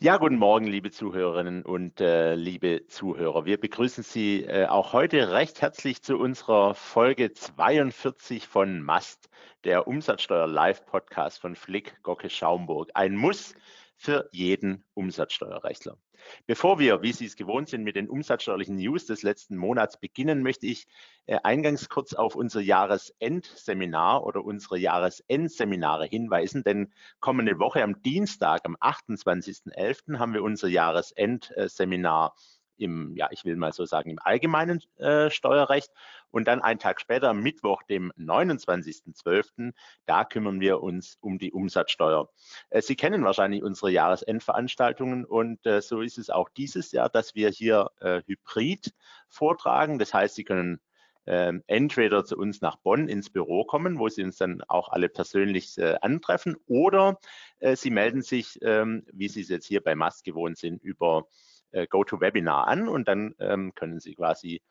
Ja, guten Morgen, liebe Zuhörerinnen und äh, liebe Zuhörer. Wir begrüßen Sie äh, auch heute recht herzlich zu unserer Folge 42 von MAST, der Umsatzsteuer Live-Podcast von Flick Gocke Schaumburg. Ein Muss für jeden Umsatzsteuerrechtler. Bevor wir, wie Sie es gewohnt sind, mit den umsatzsteuerlichen News des letzten Monats beginnen, möchte ich äh, eingangs kurz auf unser Jahresendseminar oder unsere Jahresendseminare hinweisen, denn kommende Woche am Dienstag, am 28.11., haben wir unser Jahresendseminar im, ja, ich will mal so sagen, im allgemeinen äh, Steuerrecht. Und dann einen Tag später, Mittwoch, dem 29.12., da kümmern wir uns um die Umsatzsteuer. Äh, Sie kennen wahrscheinlich unsere Jahresendveranstaltungen und äh, so ist es auch dieses Jahr, dass wir hier äh, hybrid vortragen. Das heißt, Sie können ähm, entweder zu uns nach Bonn ins Büro kommen, wo Sie uns dann auch alle persönlich äh, antreffen, oder äh, Sie melden sich, ähm, wie Sie es jetzt hier bei MAST gewohnt sind, über äh, GoToWebinar an und dann ähm, können Sie quasi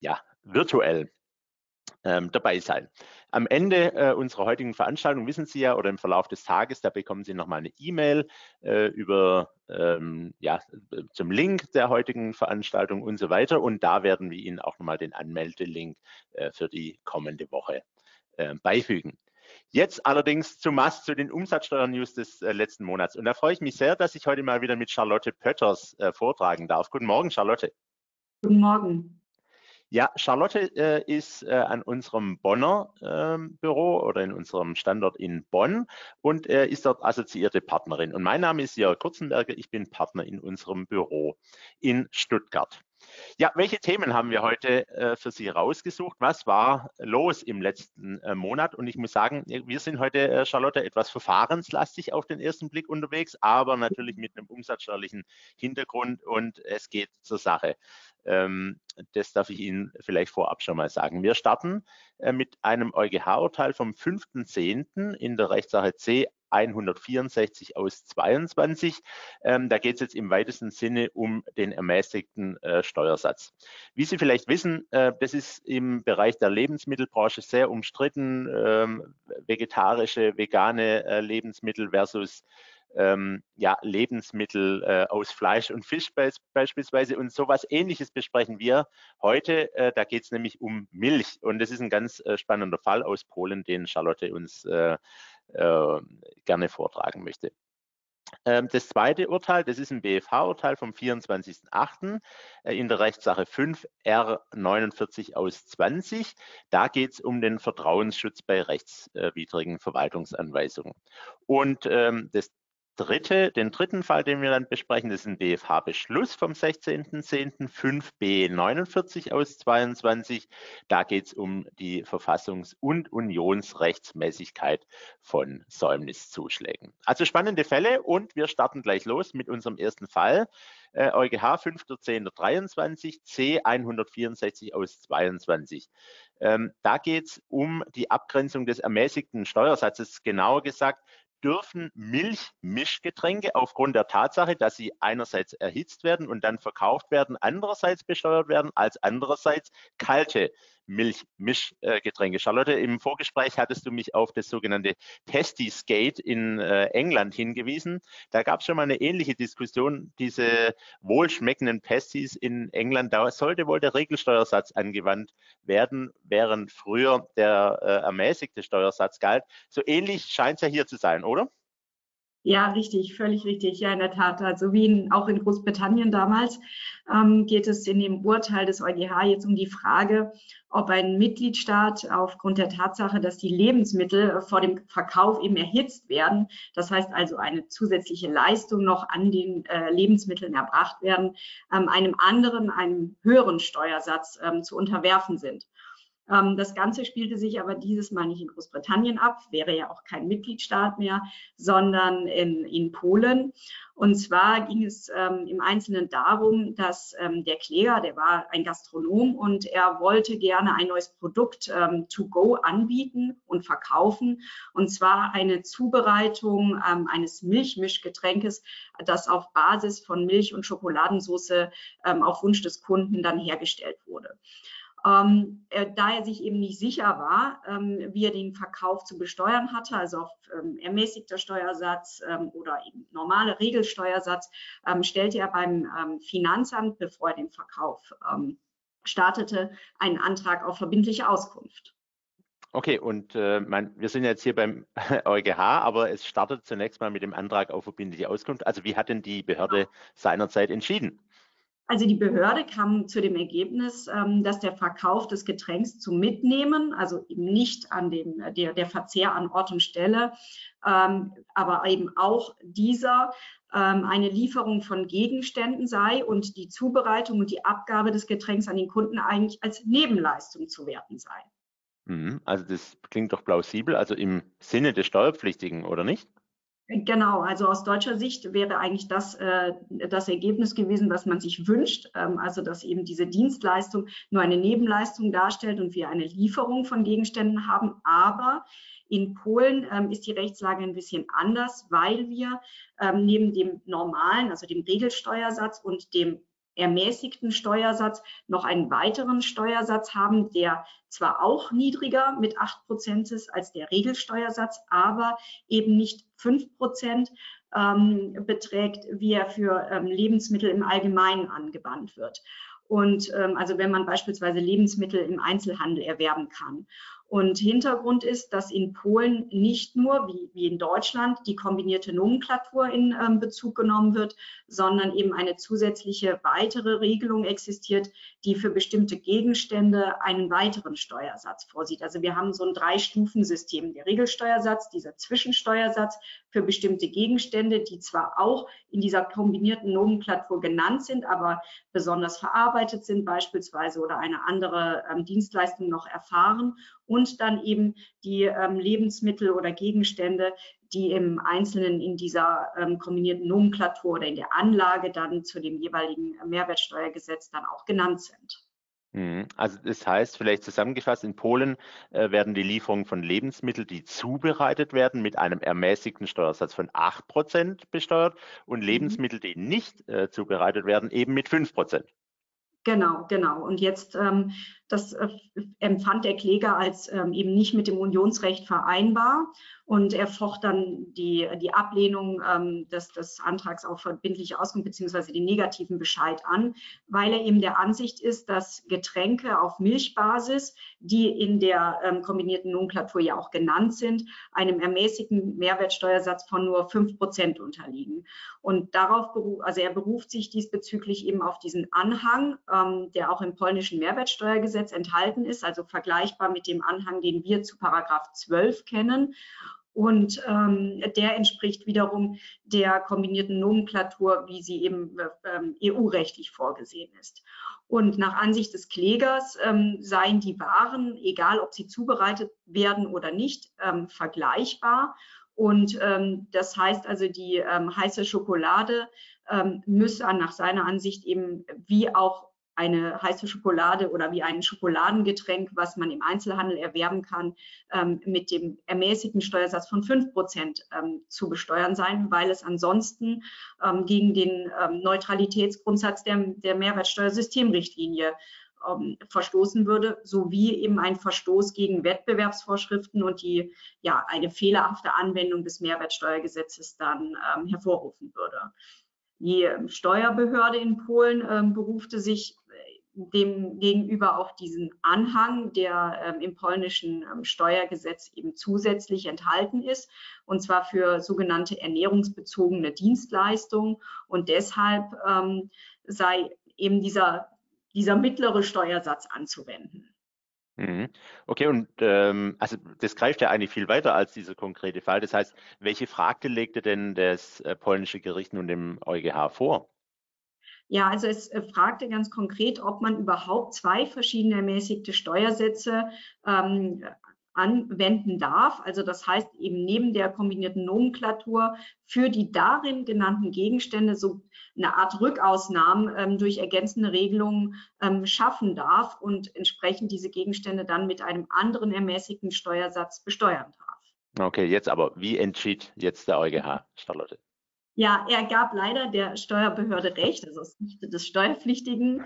ja, virtuell ähm, dabei sein. Am Ende äh, unserer heutigen Veranstaltung wissen Sie ja oder im Verlauf des Tages, da bekommen Sie nochmal eine E-Mail äh, über ähm, ja, zum Link der heutigen Veranstaltung und so weiter. Und da werden wir Ihnen auch nochmal den Anmeldelink äh, für die kommende Woche äh, beifügen. Jetzt allerdings zum Mast zu den Umsatzsteuer-News des äh, letzten Monats. Und da freue ich mich sehr, dass ich heute mal wieder mit Charlotte Pötters äh, vortragen darf. Guten Morgen, Charlotte. Guten Morgen. Ja, Charlotte äh, ist äh, an unserem Bonner ähm, Büro oder in unserem Standort in Bonn und ist dort assoziierte Partnerin. Und mein Name ist Jörg Kurzenberger, ich bin Partner in unserem Büro in Stuttgart. Ja, welche Themen haben wir heute äh, für Sie rausgesucht? Was war los im letzten äh, Monat? Und ich muss sagen, wir sind heute, äh, Charlotte, etwas verfahrenslastig auf den ersten Blick unterwegs, aber natürlich mit einem umsatzsteuerlichen Hintergrund und es geht zur Sache. Ähm, das darf ich Ihnen vielleicht vorab schon mal sagen. Wir starten äh, mit einem EuGH-Urteil vom 5.10. in der Rechtssache C 164 aus 22. Ähm, da geht es jetzt im weitesten Sinne um den ermäßigten äh, Steuersatz. Wie Sie vielleicht wissen, äh, das ist im Bereich der Lebensmittelbranche sehr umstritten. Ähm, vegetarische, vegane äh, Lebensmittel versus ähm, ja, Lebensmittel äh, aus Fleisch und Fisch be beispielsweise. Und sowas ähnliches besprechen wir heute. Äh, da geht es nämlich um Milch. Und das ist ein ganz äh, spannender Fall aus Polen, den Charlotte uns äh, gerne vortragen möchte. Ähm, das zweite Urteil, das ist ein BFH-Urteil vom 24.08. Äh, in der Rechtssache 5 R49 aus 20. Da geht es um den Vertrauensschutz bei rechtswidrigen Verwaltungsanweisungen. Und ähm, das dritte, den dritten Fall, den wir dann besprechen, ist ein BFH-Beschluss vom 16.10. 5b49 aus 22. Da geht es um die Verfassungs- und Unionsrechtsmäßigkeit von Säumniszuschlägen. Also spannende Fälle und wir starten gleich los mit unserem ersten Fall. Äh, EuGH 5.10.23 C 164 aus 22. Ähm, da geht es um die Abgrenzung des ermäßigten Steuersatzes, genauer gesagt dürfen Milchmischgetränke aufgrund der Tatsache, dass sie einerseits erhitzt werden und dann verkauft werden, andererseits besteuert werden als andererseits kalte Milchmischgetränke. Charlotte, im Vorgespräch hattest du mich auf das sogenannte Testy-Skate in äh, England hingewiesen. Da gab es schon mal eine ähnliche Diskussion. Diese wohlschmeckenden Pasties in England, da sollte wohl der Regelsteuersatz angewandt werden, während früher der äh, ermäßigte Steuersatz galt. So ähnlich scheint es ja hier zu sein, oder? Ja, richtig, völlig richtig. Ja, in der Tat. Also wie in, auch in Großbritannien damals ähm, geht es in dem Urteil des EuGH jetzt um die Frage, ob ein Mitgliedstaat aufgrund der Tatsache, dass die Lebensmittel vor dem Verkauf eben erhitzt werden, das heißt also eine zusätzliche Leistung noch an den äh, Lebensmitteln erbracht werden, ähm, einem anderen, einem höheren Steuersatz ähm, zu unterwerfen sind. Ähm, das Ganze spielte sich aber dieses Mal nicht in Großbritannien ab, wäre ja auch kein Mitgliedstaat mehr, sondern in, in Polen. Und zwar ging es ähm, im Einzelnen darum, dass ähm, der Kläger, der war ein Gastronom und er wollte gerne ein neues Produkt ähm, to go anbieten und verkaufen. Und zwar eine Zubereitung ähm, eines Milchmischgetränkes, das auf Basis von Milch und Schokoladensauce ähm, auf Wunsch des Kunden dann hergestellt wurde. Ähm, er, da er sich eben nicht sicher war, ähm, wie er den Verkauf zu besteuern hatte, also auf ähm, ermäßigter Steuersatz ähm, oder eben normale Regelsteuersatz, ähm, stellte er beim ähm, Finanzamt, bevor er den Verkauf startete, einen Antrag auf verbindliche Auskunft. Okay, und äh, man, wir sind jetzt hier beim EuGH, aber es startet zunächst mal mit dem Antrag auf verbindliche Auskunft. Also wie hat denn die Behörde seinerzeit entschieden? Also die Behörde kam zu dem Ergebnis, ähm, dass der Verkauf des Getränks zum Mitnehmen, also eben nicht an dem, der, der Verzehr an Ort und Stelle, ähm, aber eben auch dieser ähm, eine Lieferung von Gegenständen sei und die Zubereitung und die Abgabe des Getränks an den Kunden eigentlich als Nebenleistung zu werten sei. Mhm, also das klingt doch plausibel, also im Sinne des Steuerpflichtigen, oder nicht? Genau, also aus deutscher Sicht wäre eigentlich das äh, das Ergebnis gewesen, was man sich wünscht, ähm, also dass eben diese Dienstleistung nur eine Nebenleistung darstellt und wir eine Lieferung von Gegenständen haben. Aber in Polen ähm, ist die Rechtslage ein bisschen anders, weil wir ähm, neben dem normalen, also dem Regelsteuersatz und dem ermäßigten Steuersatz noch einen weiteren Steuersatz haben, der zwar auch niedriger mit 8 Prozent ist als der Regelsteuersatz, aber eben nicht 5 Prozent ähm, beträgt, wie er für ähm, Lebensmittel im Allgemeinen angewandt wird. Und ähm, also wenn man beispielsweise Lebensmittel im Einzelhandel erwerben kann. Und Hintergrund ist, dass in Polen nicht nur wie, wie in Deutschland die kombinierte Nomenklatur in ähm, Bezug genommen wird, sondern eben eine zusätzliche weitere Regelung existiert, die für bestimmte Gegenstände einen weiteren Steuersatz vorsieht. Also wir haben so ein Drei-Stufen-System. Der Regelsteuersatz, dieser Zwischensteuersatz für bestimmte Gegenstände, die zwar auch in dieser kombinierten Nomenklatur genannt sind, aber besonders verarbeitet sind beispielsweise oder eine andere ähm, Dienstleistung noch erfahren und dann eben die ähm, Lebensmittel oder Gegenstände, die im Einzelnen in dieser ähm, kombinierten Nomenklatur oder in der Anlage dann zu dem jeweiligen Mehrwertsteuergesetz dann auch genannt sind. Mhm. Also das heißt, vielleicht zusammengefasst, in Polen äh, werden die Lieferungen von Lebensmitteln, die zubereitet werden, mit einem ermäßigten Steuersatz von 8% besteuert und mhm. Lebensmittel, die nicht äh, zubereitet werden, eben mit 5%. Genau, genau. Und jetzt ähm, das äh, empfand der Kläger als ähm, eben nicht mit dem Unionsrecht vereinbar. Und er focht dann die, die Ablehnung ähm, des, des Antrags auf verbindliche Auskunft beziehungsweise den negativen Bescheid an, weil er eben der Ansicht ist, dass Getränke auf Milchbasis, die in der ähm, kombinierten Nomenklatur ja auch genannt sind, einem ermäßigten Mehrwertsteuersatz von nur fünf Prozent unterliegen. Und darauf, also er beruft sich diesbezüglich eben auf diesen Anhang, der auch im polnischen Mehrwertsteuergesetz Gesetz enthalten ist, also vergleichbar mit dem Anhang, den wir zu Paragraph 12 kennen. Und ähm, der entspricht wiederum der kombinierten Nomenklatur, wie sie eben ähm, EU-rechtlich vorgesehen ist. Und nach Ansicht des Klägers ähm, seien die Waren, egal ob sie zubereitet werden oder nicht, ähm, vergleichbar. Und ähm, das heißt also, die ähm, heiße Schokolade ähm, müsse nach seiner Ansicht eben wie auch eine heiße Schokolade oder wie ein Schokoladengetränk, was man im Einzelhandel erwerben kann, ähm, mit dem ermäßigten Steuersatz von 5 Prozent ähm, zu besteuern sein, weil es ansonsten ähm, gegen den ähm, Neutralitätsgrundsatz der, der Mehrwertsteuersystemrichtlinie ähm, verstoßen würde, sowie eben ein Verstoß gegen Wettbewerbsvorschriften und die ja eine fehlerhafte Anwendung des Mehrwertsteuergesetzes dann ähm, hervorrufen würde. Die Steuerbehörde in Polen ähm, berufte sich dem gegenüber auch diesen Anhang, der ähm, im polnischen ähm, Steuergesetz eben zusätzlich enthalten ist, und zwar für sogenannte ernährungsbezogene Dienstleistungen. Und deshalb ähm, sei eben dieser, dieser mittlere Steuersatz anzuwenden. Mhm. Okay, und ähm, also das greift ja eigentlich viel weiter als dieser konkrete Fall. Das heißt, welche Frage legte denn das äh, polnische Gericht nun dem EuGH vor? Ja, also es äh, fragte ganz konkret, ob man überhaupt zwei verschiedene ermäßigte Steuersätze ähm, anwenden darf. Also das heißt eben neben der kombinierten Nomenklatur für die darin genannten Gegenstände so eine Art Rückausnahmen ähm, durch ergänzende Regelungen ähm, schaffen darf und entsprechend diese Gegenstände dann mit einem anderen ermäßigten Steuersatz besteuern darf. Okay, jetzt aber, wie entschied jetzt der EuGH, Charlotte? Ja, er gab leider der Steuerbehörde Recht, also Sicht des Steuerpflichtigen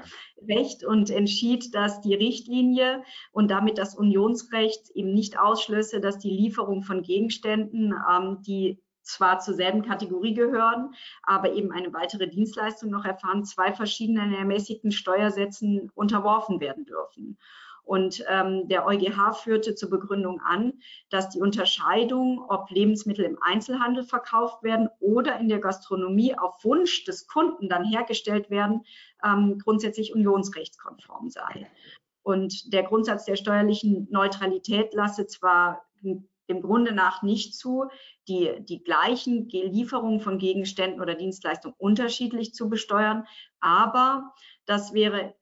Recht und entschied, dass die Richtlinie und damit das Unionsrecht eben nicht ausschlösse, dass die Lieferung von Gegenständen, ähm, die zwar zur selben Kategorie gehören, aber eben eine weitere Dienstleistung noch erfahren, zwei verschiedenen ermäßigten Steuersätzen unterworfen werden dürfen. Und ähm, der EuGH führte zur Begründung an, dass die Unterscheidung, ob Lebensmittel im Einzelhandel verkauft werden oder in der Gastronomie auf Wunsch des Kunden dann hergestellt werden, ähm, grundsätzlich unionsrechtskonform sei. Und der Grundsatz der steuerlichen Neutralität lasse zwar dem Grunde nach nicht zu, die, die gleichen Lieferungen von Gegenständen oder Dienstleistungen unterschiedlich zu besteuern, aber das wäre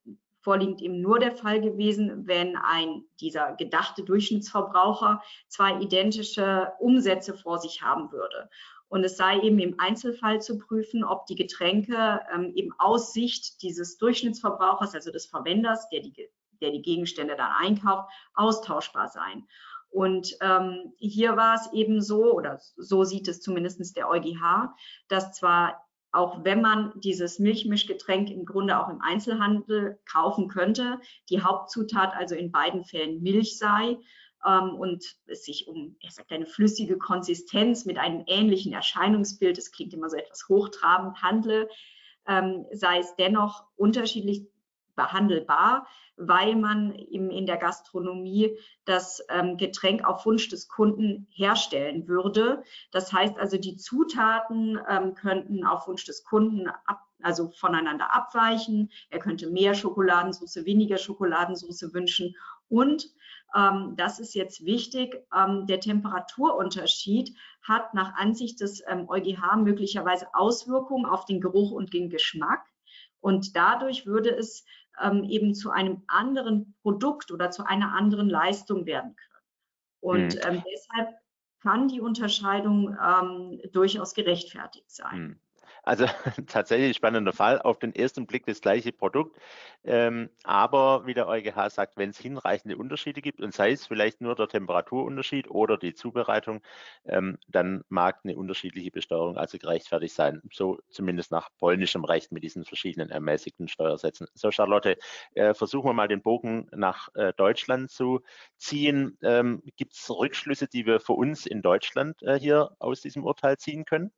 vorliegend eben nur der Fall gewesen, wenn ein dieser gedachte Durchschnittsverbraucher zwei identische Umsätze vor sich haben würde. Und es sei eben im Einzelfall zu prüfen, ob die Getränke ähm, eben aus Sicht dieses Durchschnittsverbrauchers, also des Verwenders, der die, der die Gegenstände dann einkauft, austauschbar seien. Und ähm, hier war es eben so, oder so sieht es zumindest der EuGH, dass zwar auch wenn man dieses Milchmischgetränk im Grunde auch im Einzelhandel kaufen könnte, die Hauptzutat also in beiden Fällen Milch sei ähm, und es sich um ich sag, eine flüssige Konsistenz mit einem ähnlichen Erscheinungsbild, das klingt immer so etwas hochtrabend, handle, ähm, sei es dennoch unterschiedlich behandelbar, weil man eben in der Gastronomie das ähm, Getränk auf Wunsch des Kunden herstellen würde. Das heißt also, die Zutaten ähm, könnten auf Wunsch des Kunden ab, also voneinander abweichen. Er könnte mehr Schokoladensauce, weniger Schokoladensauce wünschen. Und ähm, das ist jetzt wichtig, ähm, der Temperaturunterschied hat nach Ansicht des ähm, EuGH möglicherweise Auswirkungen auf den Geruch und den Geschmack. Und dadurch würde es ähm, eben zu einem anderen Produkt oder zu einer anderen Leistung werden können. Und mhm. ähm, deshalb kann die Unterscheidung ähm, durchaus gerechtfertigt sein. Also tatsächlich spannender Fall. Auf den ersten Blick das gleiche Produkt. Ähm, aber wie der EuGH sagt, wenn es hinreichende Unterschiede gibt und sei es vielleicht nur der Temperaturunterschied oder die Zubereitung, ähm, dann mag eine unterschiedliche Besteuerung also gerechtfertigt sein. So zumindest nach polnischem Recht mit diesen verschiedenen ermäßigten Steuersätzen. So, Charlotte, äh, versuchen wir mal den Bogen nach äh, Deutschland zu ziehen. Ähm, gibt es Rückschlüsse, die wir für uns in Deutschland äh, hier aus diesem Urteil ziehen können?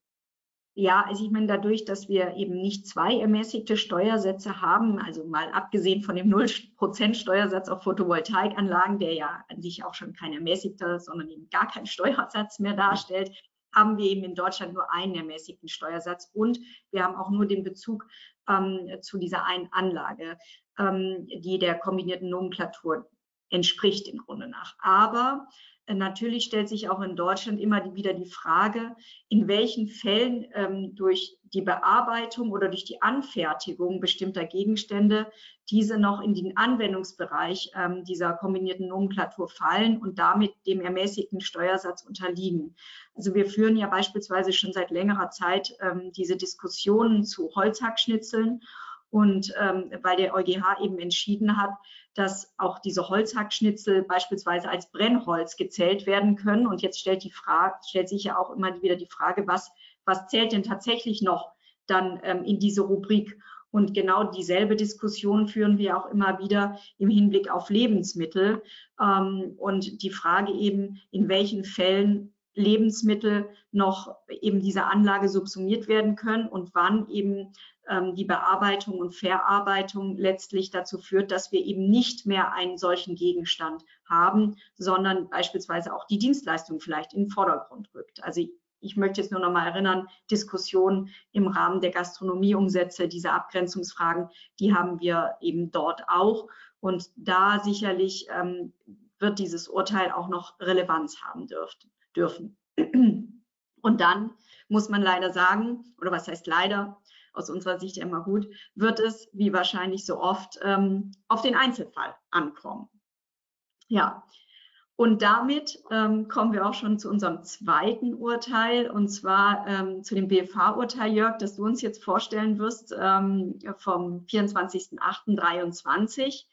Ja, also ich meine, dadurch, dass wir eben nicht zwei ermäßigte Steuersätze haben, also mal abgesehen von dem 0% Steuersatz auf Photovoltaikanlagen, der ja an sich auch schon kein ermäßigter, sondern eben gar kein Steuersatz mehr darstellt, haben wir eben in Deutschland nur einen ermäßigten Steuersatz und wir haben auch nur den Bezug ähm, zu dieser einen Anlage, ähm, die der kombinierten Nomenklatur entspricht im Grunde nach. Aber Natürlich stellt sich auch in Deutschland immer wieder die Frage, in welchen Fällen ähm, durch die Bearbeitung oder durch die Anfertigung bestimmter Gegenstände diese noch in den Anwendungsbereich ähm, dieser kombinierten Nomenklatur fallen und damit dem ermäßigten Steuersatz unterliegen. Also wir führen ja beispielsweise schon seit längerer Zeit ähm, diese Diskussionen zu Holzhackschnitzeln und ähm, weil der EuGH eben entschieden hat, dass auch diese Holzhackschnitzel beispielsweise als Brennholz gezählt werden können. Und jetzt stellt, die Frage, stellt sich ja auch immer wieder die Frage, was, was zählt denn tatsächlich noch dann ähm, in diese Rubrik? Und genau dieselbe Diskussion führen wir auch immer wieder im Hinblick auf Lebensmittel. Ähm, und die Frage eben, in welchen Fällen Lebensmittel noch eben dieser Anlage subsumiert werden können und wann eben die Bearbeitung und Verarbeitung letztlich dazu führt, dass wir eben nicht mehr einen solchen Gegenstand haben, sondern beispielsweise auch die Dienstleistung vielleicht in den Vordergrund rückt. Also ich möchte jetzt nur noch mal erinnern, Diskussionen im Rahmen der Gastronomieumsätze, diese Abgrenzungsfragen, die haben wir eben dort auch. Und da sicherlich ähm, wird dieses Urteil auch noch Relevanz haben dürft, dürfen. Und dann muss man leider sagen, oder was heißt leider, aus unserer Sicht immer gut, wird es, wie wahrscheinlich so oft, ähm, auf den Einzelfall ankommen. Ja, und damit ähm, kommen wir auch schon zu unserem zweiten Urteil, und zwar ähm, zu dem BFH-Urteil, Jörg, das du uns jetzt vorstellen wirst, ähm, vom 24.08.23.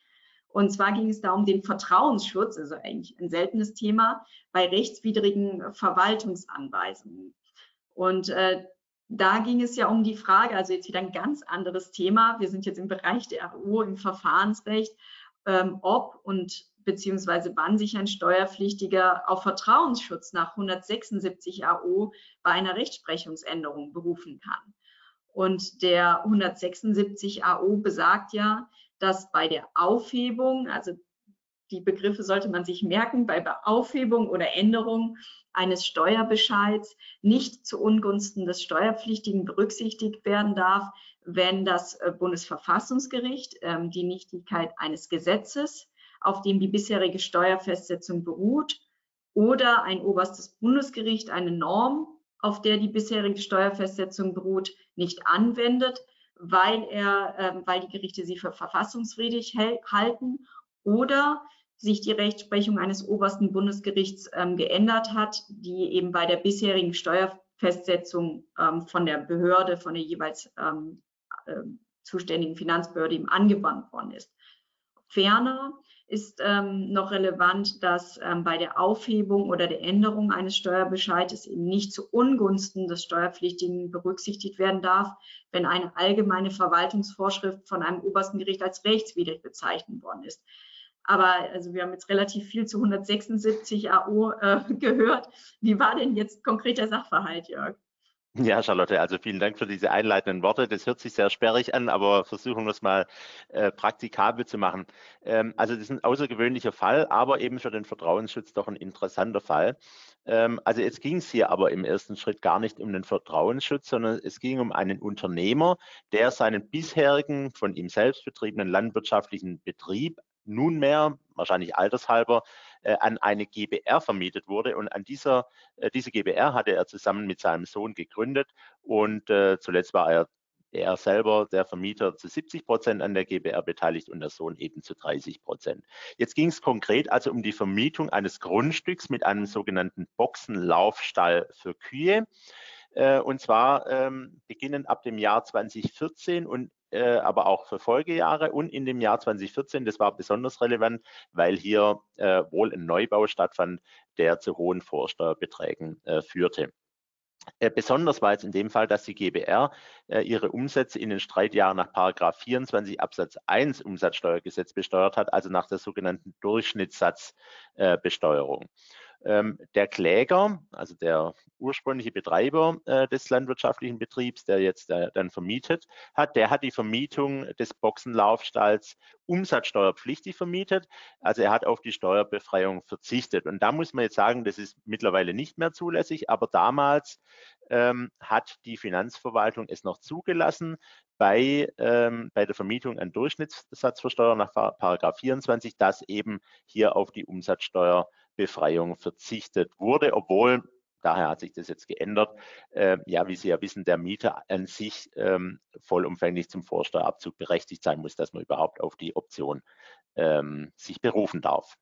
Und zwar ging es da um den Vertrauensschutz, also eigentlich ein seltenes Thema, bei rechtswidrigen Verwaltungsanweisungen. Und äh, da ging es ja um die Frage, also jetzt wieder ein ganz anderes Thema. Wir sind jetzt im Bereich der AO, im Verfahrensrecht, ähm, ob und beziehungsweise wann sich ein Steuerpflichtiger auf Vertrauensschutz nach 176 AO bei einer Rechtsprechungsänderung berufen kann. Und der 176 AO besagt ja, dass bei der Aufhebung, also die Begriffe sollte man sich merken, bei Aufhebung oder Änderung eines Steuerbescheids nicht zu Ungunsten des Steuerpflichtigen berücksichtigt werden darf, wenn das äh, Bundesverfassungsgericht ähm, die Nichtigkeit eines Gesetzes, auf dem die bisherige Steuerfestsetzung beruht, oder ein oberstes Bundesgericht eine Norm, auf der die bisherige Steuerfestsetzung beruht, nicht anwendet, weil, er, äh, weil die Gerichte sie für verfassungswidrig halten oder sich die Rechtsprechung eines obersten Bundesgerichts ähm, geändert hat, die eben bei der bisherigen Steuerfestsetzung ähm, von der Behörde, von der jeweils ähm, äh, zuständigen Finanzbehörde eben angewandt worden ist. Ferner ist ähm, noch relevant, dass ähm, bei der Aufhebung oder der Änderung eines Steuerbescheides eben nicht zu Ungunsten des Steuerpflichtigen berücksichtigt werden darf, wenn eine allgemeine Verwaltungsvorschrift von einem obersten Gericht als rechtswidrig bezeichnet worden ist. Aber also wir haben jetzt relativ viel zu 176 AO äh, gehört. Wie war denn jetzt konkret der Sachverhalt, Jörg? Ja, Charlotte, also vielen Dank für diese einleitenden Worte. Das hört sich sehr sperrig an, aber versuchen wir es mal äh, praktikabel zu machen. Ähm, also das ist ein außergewöhnlicher Fall, aber eben für den Vertrauensschutz doch ein interessanter Fall. Ähm, also jetzt ging es hier aber im ersten Schritt gar nicht um den Vertrauensschutz, sondern es ging um einen Unternehmer, der seinen bisherigen von ihm selbst betriebenen landwirtschaftlichen Betrieb nunmehr, wahrscheinlich altershalber, äh, an eine GBR vermietet wurde. Und an dieser, äh, diese GBR hatte er zusammen mit seinem Sohn gegründet und äh, zuletzt war er er selber, der Vermieter, zu 70 Prozent an der GBR beteiligt und der Sohn eben zu 30 Prozent. Jetzt ging es konkret also um die Vermietung eines Grundstücks mit einem sogenannten Boxenlaufstall für Kühe. Und zwar ähm, beginnend ab dem Jahr 2014 und äh, aber auch für Folgejahre und in dem Jahr 2014, das war besonders relevant, weil hier äh, wohl ein Neubau stattfand, der zu hohen Vorsteuerbeträgen äh, führte. Äh, besonders war jetzt in dem Fall, dass die GBR äh, ihre Umsätze in den Streitjahren nach Paragraph 24 Absatz 1 Umsatzsteuergesetz besteuert hat, also nach der sogenannten Durchschnittssatzbesteuerung. Ähm, der Kläger, also der ursprüngliche Betreiber äh, des landwirtschaftlichen Betriebs, der jetzt äh, dann vermietet hat, der hat die Vermietung des Boxenlaufstalls umsatzsteuerpflichtig vermietet. Also er hat auf die Steuerbefreiung verzichtet. Und da muss man jetzt sagen, das ist mittlerweile nicht mehr zulässig, aber damals ähm, hat die Finanzverwaltung es noch zugelassen, bei, ähm, bei der Vermietung an Durchschnittssatzversteuerung nach Paragraph 24, dass eben hier auf die Umsatzsteuerbefreiung verzichtet wurde, obwohl Daher hat sich das jetzt geändert. Äh, ja, wie Sie ja wissen, der Mieter an sich ähm, vollumfänglich zum Vorsteuerabzug berechtigt sein muss, dass man überhaupt auf die Option ähm, sich berufen darf.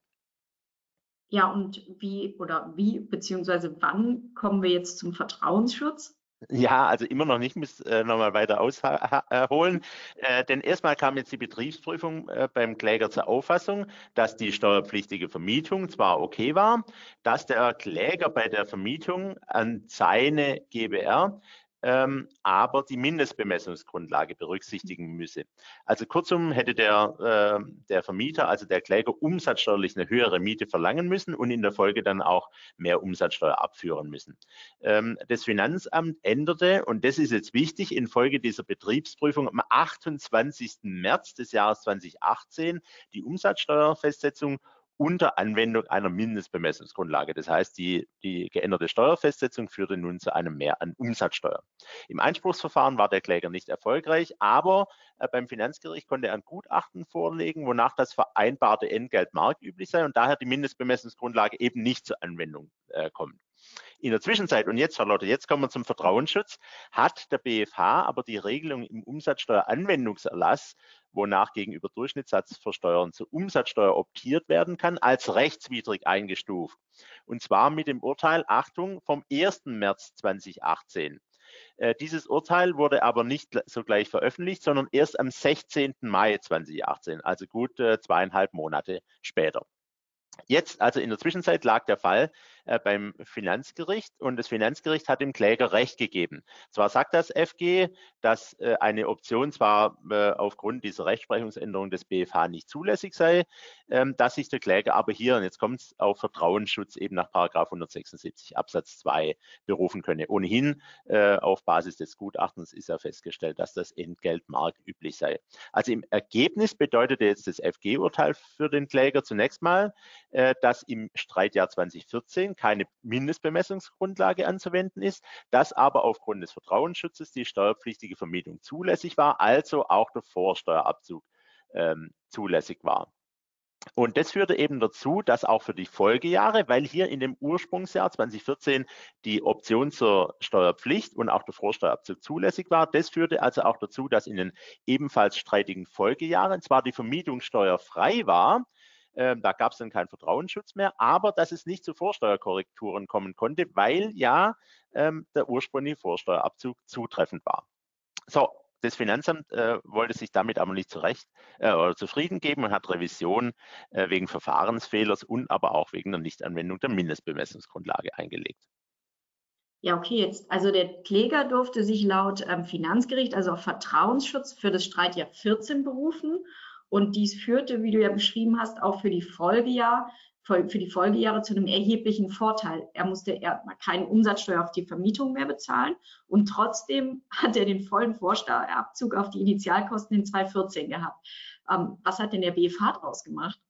Ja, und wie oder wie beziehungsweise wann kommen wir jetzt zum Vertrauensschutz? Ja, also immer noch nicht, muss äh, nochmal weiter ausholen. Äh, denn erstmal kam jetzt die Betriebsprüfung äh, beim Kläger zur Auffassung, dass die steuerpflichtige Vermietung zwar okay war, dass der Kläger bei der Vermietung an seine GBR ähm, aber die Mindestbemessungsgrundlage berücksichtigen müsse. Also kurzum hätte der, äh, der Vermieter, also der Kläger, umsatzsteuerlich eine höhere Miete verlangen müssen und in der Folge dann auch mehr Umsatzsteuer abführen müssen. Ähm, das Finanzamt änderte, und das ist jetzt wichtig, infolge dieser Betriebsprüfung am 28. März des Jahres 2018 die Umsatzsteuerfestsetzung unter Anwendung einer Mindestbemessungsgrundlage. Das heißt, die, die geänderte Steuerfestsetzung führte nun zu einem Mehr an Umsatzsteuer. Im Einspruchsverfahren war der Kläger nicht erfolgreich, aber äh, beim Finanzgericht konnte er ein Gutachten vorlegen, wonach das vereinbarte Entgelt marktüblich sei und daher die Mindestbemessungsgrundlage eben nicht zur Anwendung äh, kommt. In der Zwischenzeit, und jetzt, Charlotte, jetzt kommen wir zum Vertrauensschutz, hat der BFH aber die Regelung im Umsatzsteueranwendungserlass wonach gegenüber Durchschnittssatzversteuern zur Umsatzsteuer optiert werden kann, als rechtswidrig eingestuft. Und zwar mit dem Urteil, Achtung, vom 1. März 2018. Äh, dieses Urteil wurde aber nicht sogleich veröffentlicht, sondern erst am 16. Mai 2018, also gut äh, zweieinhalb Monate später. Jetzt, also in der Zwischenzeit, lag der Fall äh, beim Finanzgericht und das Finanzgericht hat dem Kläger Recht gegeben. Zwar sagt das FG, dass äh, eine Option zwar äh, aufgrund dieser Rechtsprechungsänderung des BFH nicht zulässig sei, ähm, dass sich der Kläger aber hier, und jetzt kommt es auf Vertrauensschutz eben nach 176 Absatz 2 berufen könne. Ohnehin auf Basis des Gutachtens ist ja festgestellt, dass das Entgelt marktüblich sei. Also im Ergebnis bedeutete jetzt das FG-Urteil für den Kläger zunächst mal, dass im Streitjahr 2014 keine Mindestbemessungsgrundlage anzuwenden ist, dass aber aufgrund des Vertrauensschutzes die steuerpflichtige Vermietung zulässig war, also auch der Vorsteuerabzug ähm, zulässig war. Und das führte eben dazu, dass auch für die Folgejahre, weil hier in dem Ursprungsjahr 2014 die Option zur Steuerpflicht und auch der Vorsteuerabzug zulässig war, das führte also auch dazu, dass in den ebenfalls streitigen Folgejahren zwar die Vermietung steuerfrei war, äh, da gab es dann keinen Vertrauensschutz mehr, aber dass es nicht zu Vorsteuerkorrekturen kommen konnte, weil ja ähm, der ursprüngliche Vorsteuerabzug zutreffend war. So, das Finanzamt äh, wollte sich damit aber nicht zurecht äh, oder zufrieden geben und hat Revision äh, wegen Verfahrensfehlers und aber auch wegen der Nichtanwendung der Mindestbemessungsgrundlage eingelegt. Ja, okay, jetzt, also der Kläger durfte sich laut ähm, Finanzgericht also auf Vertrauensschutz für das Streitjahr 14 berufen und dies führte, wie du ja beschrieben hast, auch für die Folgejahr für die Folgejahre zu einem erheblichen Vorteil. Er musste erstmal keine Umsatzsteuer auf die Vermietung mehr bezahlen und trotzdem hat er den vollen Vorsteuerabzug auf die Initialkosten in 2014 gehabt. Ähm, was hat denn der BFH daraus gemacht?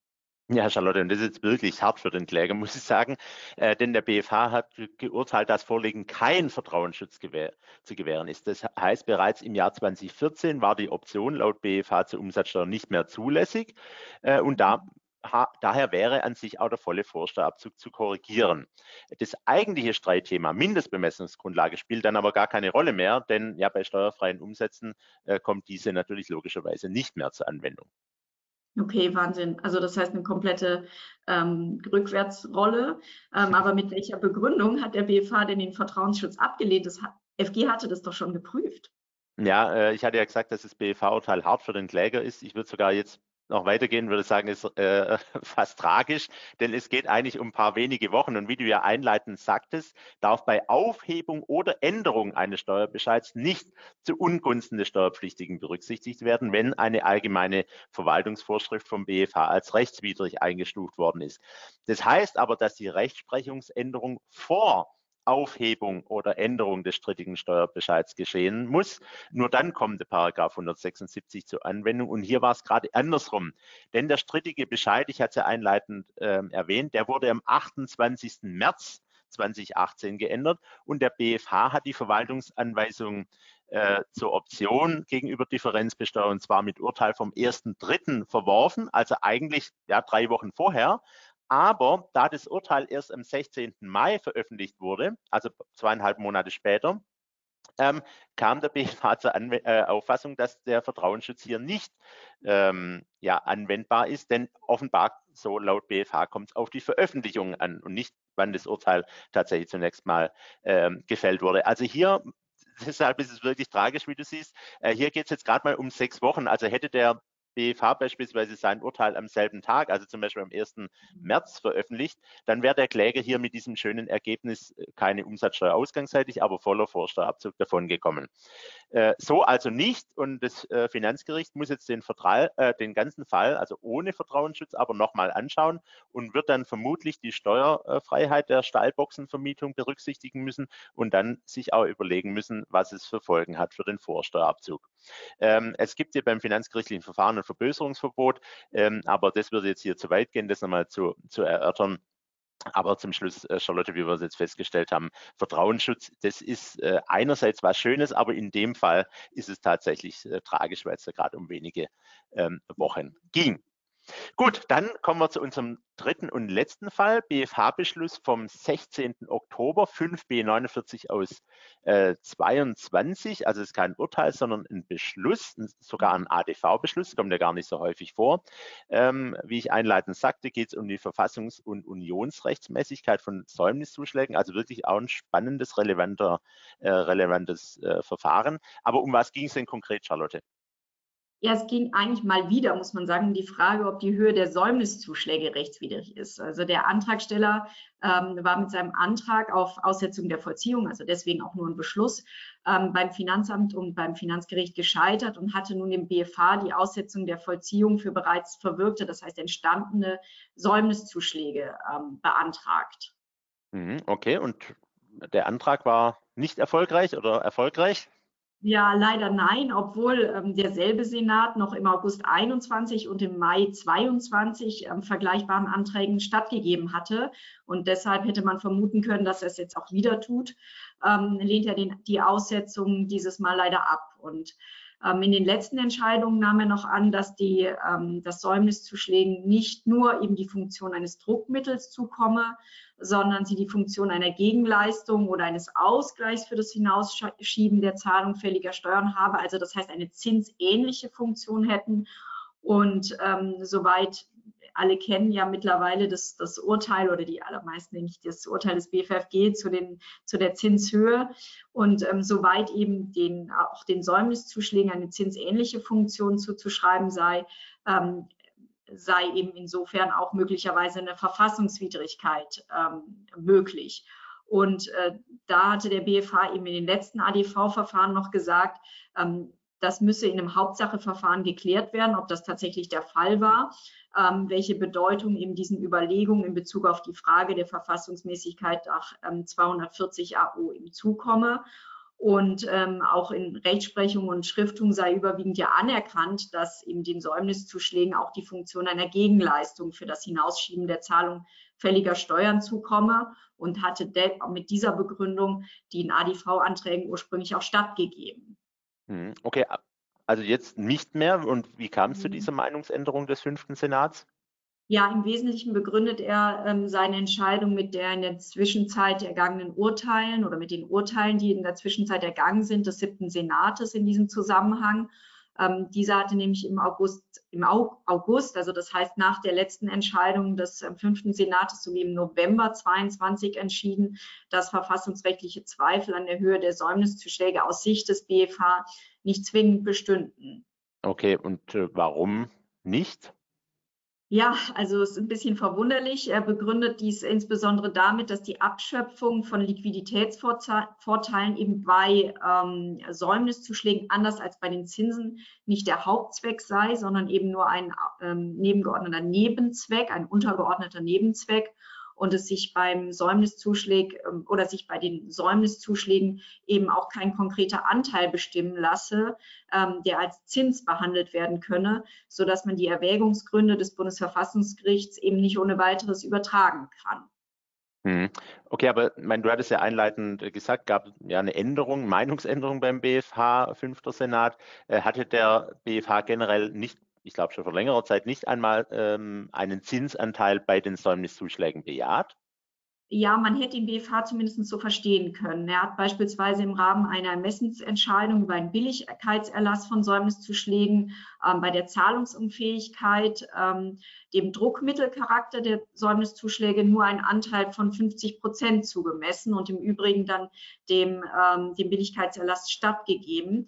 Ja, Charlotte, und das ist jetzt wirklich hart für den Kläger, muss ich sagen, äh, denn der BFH hat geurteilt, dass Vorliegen kein Vertrauensschutz gewähr zu gewähren ist. Das heißt, bereits im Jahr 2014 war die Option laut BFH zur Umsatzsteuer nicht mehr zulässig äh, und da daher wäre an sich auch der volle Vorsteuerabzug zu korrigieren. Das eigentliche Streitthema Mindestbemessungsgrundlage spielt dann aber gar keine Rolle mehr, denn ja bei steuerfreien Umsätzen äh, kommt diese natürlich logischerweise nicht mehr zur Anwendung. Okay, Wahnsinn. Also das heißt eine komplette ähm, Rückwärtsrolle. Ähm, aber mit welcher Begründung hat der BFH denn den Vertrauensschutz abgelehnt? Das FG hatte das doch schon geprüft. Ja, äh, ich hatte ja gesagt, dass das BFH-Urteil hart für den Kläger ist. Ich würde sogar jetzt noch weitergehen, würde sagen, ist äh, fast tragisch, denn es geht eigentlich um ein paar wenige Wochen. Und wie du ja einleitend sagtest, darf bei Aufhebung oder Änderung eines Steuerbescheids nicht zu Ungunsten des Steuerpflichtigen berücksichtigt werden, wenn eine allgemeine Verwaltungsvorschrift vom BFH als rechtswidrig eingestuft worden ist. Das heißt aber, dass die Rechtsprechungsänderung vor Aufhebung oder Änderung des strittigen Steuerbescheids geschehen muss. Nur dann kommt der Paragraph 176 zur Anwendung. Und hier war es gerade andersrum. Denn der strittige Bescheid, ich hatte es ja einleitend äh, erwähnt, der wurde am 28. März 2018 geändert und der BFH hat die Verwaltungsanweisung äh, zur Option gegenüber Differenzbesteuerung zwar mit Urteil vom 1.3. verworfen, also eigentlich ja drei Wochen vorher, aber da das Urteil erst am 16. Mai veröffentlicht wurde, also zweieinhalb Monate später, ähm, kam der BFH zur Anw äh, Auffassung, dass der Vertrauensschutz hier nicht ähm, ja, anwendbar ist, denn offenbar, so laut BFH, kommt es auf die Veröffentlichung an und nicht, wann das Urteil tatsächlich zunächst mal ähm, gefällt wurde. Also hier deshalb ist es wirklich tragisch, wie du siehst. Äh, hier geht es jetzt gerade mal um sechs Wochen. Also hätte der BFH beispielsweise sein Urteil am selben Tag, also zum Beispiel am 1. März veröffentlicht, dann wäre der Kläger hier mit diesem schönen Ergebnis äh, keine Umsatzsteuer ausgangsseitig, aber voller Vorsteuerabzug davongekommen. Äh, so also nicht und das äh, Finanzgericht muss jetzt den, Vertrag, äh, den ganzen Fall, also ohne Vertrauensschutz, aber nochmal anschauen und wird dann vermutlich die Steuerfreiheit der Stallboxenvermietung berücksichtigen müssen und dann sich auch überlegen müssen, was es für Folgen hat für den Vorsteuerabzug. Ähm, es gibt hier beim finanzgerichtlichen Verfahren ein Verböserungsverbot, ähm, aber das würde jetzt hier zu weit gehen, das nochmal zu, zu erörtern. Aber zum Schluss, äh, Charlotte, wie wir es jetzt festgestellt haben, Vertrauensschutz, das ist äh, einerseits was Schönes, aber in dem Fall ist es tatsächlich äh, tragisch, weil es da gerade um wenige ähm, Wochen ging. Gut, dann kommen wir zu unserem dritten und letzten Fall, BFH-Beschluss vom 16. Oktober 5b49 aus äh, 22. Also es ist kein Urteil, sondern ein Beschluss, sogar ein ADV-Beschluss, kommt ja gar nicht so häufig vor. Ähm, wie ich einleitend sagte, geht es um die Verfassungs- und Unionsrechtsmäßigkeit von Säumniszuschlägen, also wirklich auch ein spannendes, relevanter, äh, relevantes äh, Verfahren. Aber um was ging es denn konkret, Charlotte? Ja, es ging eigentlich mal wieder, muss man sagen, die Frage, ob die Höhe der Säumniszuschläge rechtswidrig ist. Also der Antragsteller ähm, war mit seinem Antrag auf Aussetzung der Vollziehung, also deswegen auch nur ein Beschluss, ähm, beim Finanzamt und beim Finanzgericht gescheitert und hatte nun im BFH die Aussetzung der Vollziehung für bereits verwirkte, das heißt entstandene Säumniszuschläge ähm, beantragt. Mhm, okay, und der Antrag war nicht erfolgreich oder erfolgreich? Ja, leider nein, obwohl ähm, derselbe Senat noch im August 21 und im Mai 22 ähm, vergleichbaren Anträgen stattgegeben hatte. Und deshalb hätte man vermuten können, dass er es jetzt auch wieder tut, ähm, lehnt er den, die Aussetzung dieses Mal leider ab. Und in den letzten Entscheidungen nahm er noch an, dass die, ähm, das Säumniszuschlägen nicht nur eben die Funktion eines Druckmittels zukomme, sondern sie die Funktion einer Gegenleistung oder eines Ausgleichs für das Hinausschieben der Zahlung fälliger Steuern habe, also das heißt eine zinsähnliche Funktion hätten. Und ähm, soweit alle kennen ja mittlerweile das, das Urteil oder die allermeisten, denke ich, das Urteil des BFFG zu, den, zu der Zinshöhe. Und ähm, soweit eben den, auch den Säumniszuschlägen eine zinsähnliche Funktion zuzuschreiben sei, ähm, sei eben insofern auch möglicherweise eine Verfassungswidrigkeit ähm, möglich. Und äh, da hatte der BFH eben in den letzten ADV-Verfahren noch gesagt, ähm, das müsse in einem Hauptsacheverfahren geklärt werden, ob das tatsächlich der Fall war, ähm, welche Bedeutung eben diesen Überlegungen in Bezug auf die Frage der Verfassungsmäßigkeit nach ähm, 240 AO ihm zukomme. Und ähm, auch in Rechtsprechung und Schriftung sei überwiegend ja anerkannt, dass eben den Säumniszuschlägen auch die Funktion einer Gegenleistung für das Hinausschieben der Zahlung fälliger Steuern zukomme und hatte mit dieser Begründung die in ADV-Anträgen ursprünglich auch stattgegeben. Hm, okay, also jetzt nicht mehr. Und wie kam es mhm. zu dieser Meinungsänderung des fünften Senats? Ja, im Wesentlichen begründet er ähm, seine Entscheidung mit der in der Zwischenzeit ergangenen Urteilen oder mit den Urteilen, die in der Zwischenzeit ergangen sind, des siebten Senates in diesem Zusammenhang. Ähm, dieser hatte nämlich im August, im August, also das heißt nach der letzten Entscheidung des äh, fünften Senates sowie im November 22 entschieden, dass verfassungsrechtliche Zweifel an der Höhe der Säumniszuschläge aus Sicht des BFH nicht zwingend bestünden. Okay, und äh, warum nicht? Ja, also es ist ein bisschen verwunderlich. Er begründet dies insbesondere damit, dass die Abschöpfung von Liquiditätsvorteilen eben bei ähm, Säumniszuschlägen anders als bei den Zinsen nicht der Hauptzweck sei, sondern eben nur ein ähm, nebengeordneter Nebenzweck, ein untergeordneter Nebenzweck und es sich beim Säumniszuschlag ähm, oder sich bei den Säumniszuschlägen eben auch kein konkreter Anteil bestimmen lasse, ähm, der als Zins behandelt werden könne, so dass man die Erwägungsgründe des Bundesverfassungsgerichts eben nicht ohne weiteres übertragen kann. Hm. Okay, aber mein, du hattest ja einleitend gesagt, gab ja eine Änderung, Meinungsänderung beim BFH, fünfter Senat. Äh, hatte der BFH generell nicht ich glaube schon vor längerer Zeit, nicht einmal ähm, einen Zinsanteil bei den Säumniszuschlägen bejaht? Ja, man hätte den BFH zumindest so verstehen können. Er hat beispielsweise im Rahmen einer Ermessensentscheidung über einen Billigkeitserlass von Säumniszuschlägen ähm, bei der Zahlungsunfähigkeit ähm, dem Druckmittelcharakter der Säumniszuschläge nur einen Anteil von 50 Prozent zugemessen und im Übrigen dann dem, ähm, dem Billigkeitserlass stattgegeben.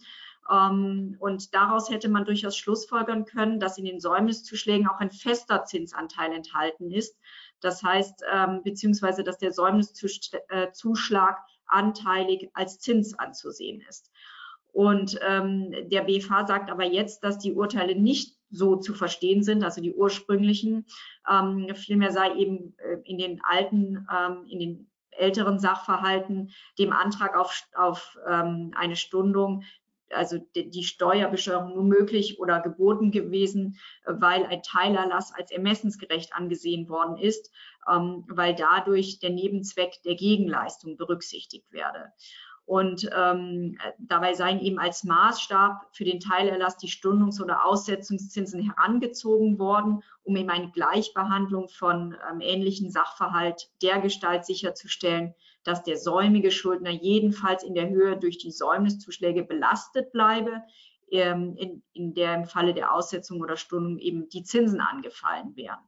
Ähm, und daraus hätte man durchaus schlussfolgern können, dass in den Säumniszuschlägen auch ein fester Zinsanteil enthalten ist. Das heißt, ähm, beziehungsweise, dass der Säumniszuschlag anteilig als Zins anzusehen ist. Und ähm, der BFH sagt aber jetzt, dass die Urteile nicht so zu verstehen sind, also die ursprünglichen. Vielmehr sei eben äh, in den alten, in den älteren Sachverhalten dem Antrag auf, auf ähm, eine Stundung also die Steuerbesteuerung nur möglich oder geboten gewesen, weil ein Teilerlass als ermessensgerecht angesehen worden ist, ähm, weil dadurch der Nebenzweck der Gegenleistung berücksichtigt werde. Und ähm, dabei seien eben als Maßstab für den Teilerlass die Stundungs- oder Aussetzungszinsen herangezogen worden, um eben eine Gleichbehandlung von ähm, ähnlichen Sachverhalt dergestalt sicherzustellen, dass der säumige Schuldner jedenfalls in der Höhe durch die Säumniszuschläge belastet bleibe, ähm, in, in der im Falle der Aussetzung oder Stundung eben die Zinsen angefallen wären.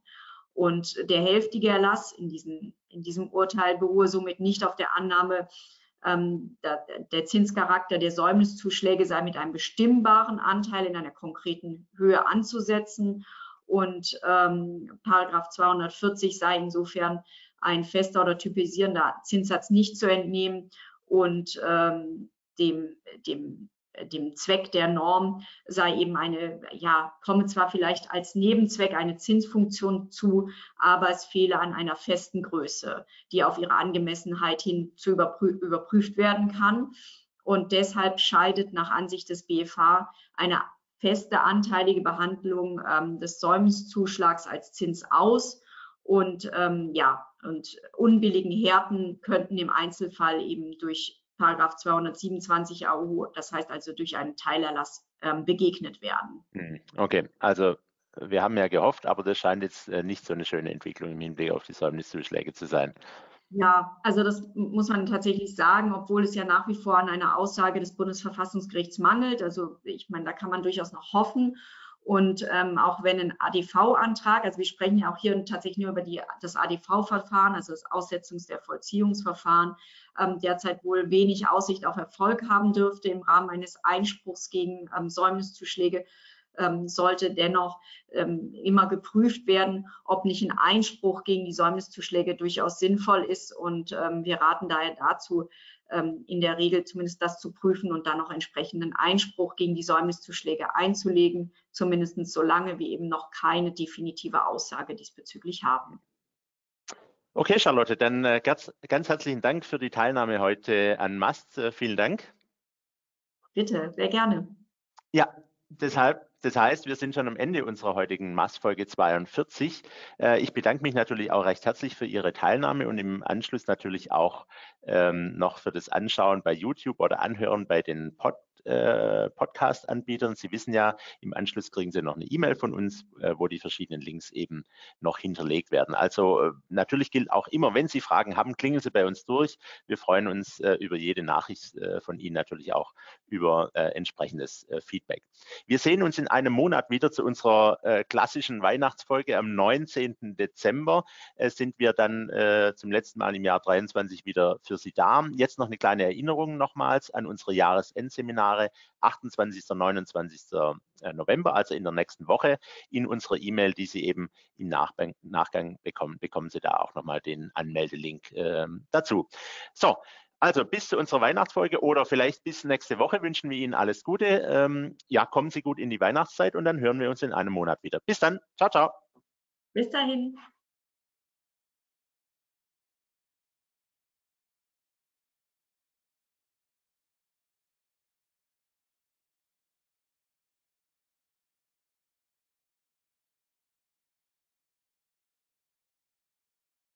Und der hälftige Erlass in, diesen, in diesem Urteil beruhe somit nicht auf der Annahme, ähm, der Zinscharakter der Säumniszuschläge sei mit einem bestimmbaren Anteil in einer konkreten Höhe anzusetzen und ähm, Paragraph 240 sei insofern ein fester oder typisierender Zinssatz nicht zu entnehmen und ähm, dem, dem dem Zweck der Norm sei eben eine, ja, komme zwar vielleicht als Nebenzweck eine Zinsfunktion zu, aber es fehle an einer festen Größe, die auf ihre Angemessenheit hin zu überprü überprüft werden kann. Und deshalb scheidet nach Ansicht des BFH eine feste anteilige Behandlung ähm, des Säumniszuschlags als Zins aus. Und ähm, ja, und unbilligen Härten könnten im Einzelfall eben durch Paragraph 227 AU, das heißt also durch einen Teilerlass ähm, begegnet werden. Hm, okay, also wir haben ja gehofft, aber das scheint jetzt äh, nicht so eine schöne Entwicklung im Hinblick auf die Säumniszuschläge zu sein. Ja, also das muss man tatsächlich sagen, obwohl es ja nach wie vor an einer Aussage des Bundesverfassungsgerichts mangelt. Also ich meine, da kann man durchaus noch hoffen. Und ähm, auch wenn ein ADV-Antrag, also wir sprechen ja auch hier tatsächlich nur über die, das ADV-Verfahren, also das Aussetzungs- der Vollziehungsverfahren, ähm, derzeit wohl wenig Aussicht auf Erfolg haben dürfte im Rahmen eines Einspruchs gegen ähm, Säumniszuschläge, ähm, sollte dennoch ähm, immer geprüft werden, ob nicht ein Einspruch gegen die Säumniszuschläge durchaus sinnvoll ist. Und ähm, wir raten daher dazu, ähm, in der Regel zumindest das zu prüfen und dann noch entsprechenden Einspruch gegen die Säumniszuschläge einzulegen, zumindest solange wir eben noch keine definitive Aussage diesbezüglich haben. Okay, Charlotte, dann äh, ganz, ganz herzlichen Dank für die Teilnahme heute an MAST. Äh, vielen Dank. Bitte, sehr gerne. Ja, deshalb das heißt, wir sind schon am Ende unserer heutigen Massfolge 42. Äh, ich bedanke mich natürlich auch recht herzlich für Ihre Teilnahme und im Anschluss natürlich auch ähm, noch für das Anschauen bei YouTube oder Anhören bei den Pod äh, Podcast-Anbietern. Sie wissen ja, im Anschluss kriegen Sie noch eine E-Mail von uns, äh, wo die verschiedenen Links eben noch hinterlegt werden. Also äh, natürlich gilt auch immer, wenn Sie Fragen haben, klingeln Sie bei uns durch. Wir freuen uns äh, über jede Nachricht äh, von Ihnen, natürlich auch über äh, entsprechendes Feedback. Wir sehen uns in einem Monat wieder zu unserer klassischen Weihnachtsfolge. Am 19. Dezember sind wir dann zum letzten Mal im Jahr 23 wieder für Sie da. Jetzt noch eine kleine Erinnerung nochmals an unsere Jahresendseminare Seminare 28. und 29. November, also in der nächsten Woche. In unserer E-Mail, die Sie eben im Nachgang bekommen, bekommen Sie da auch nochmal den Anmeldelink äh, dazu. So, also bis zu unserer Weihnachtsfolge oder vielleicht bis nächste Woche wünschen wir Ihnen alles Gute. Ähm, ja, kommen Sie gut in die Weihnachtszeit und dann hören wir uns in einem Monat wieder. Bis dann. Ciao, ciao. Bis dahin.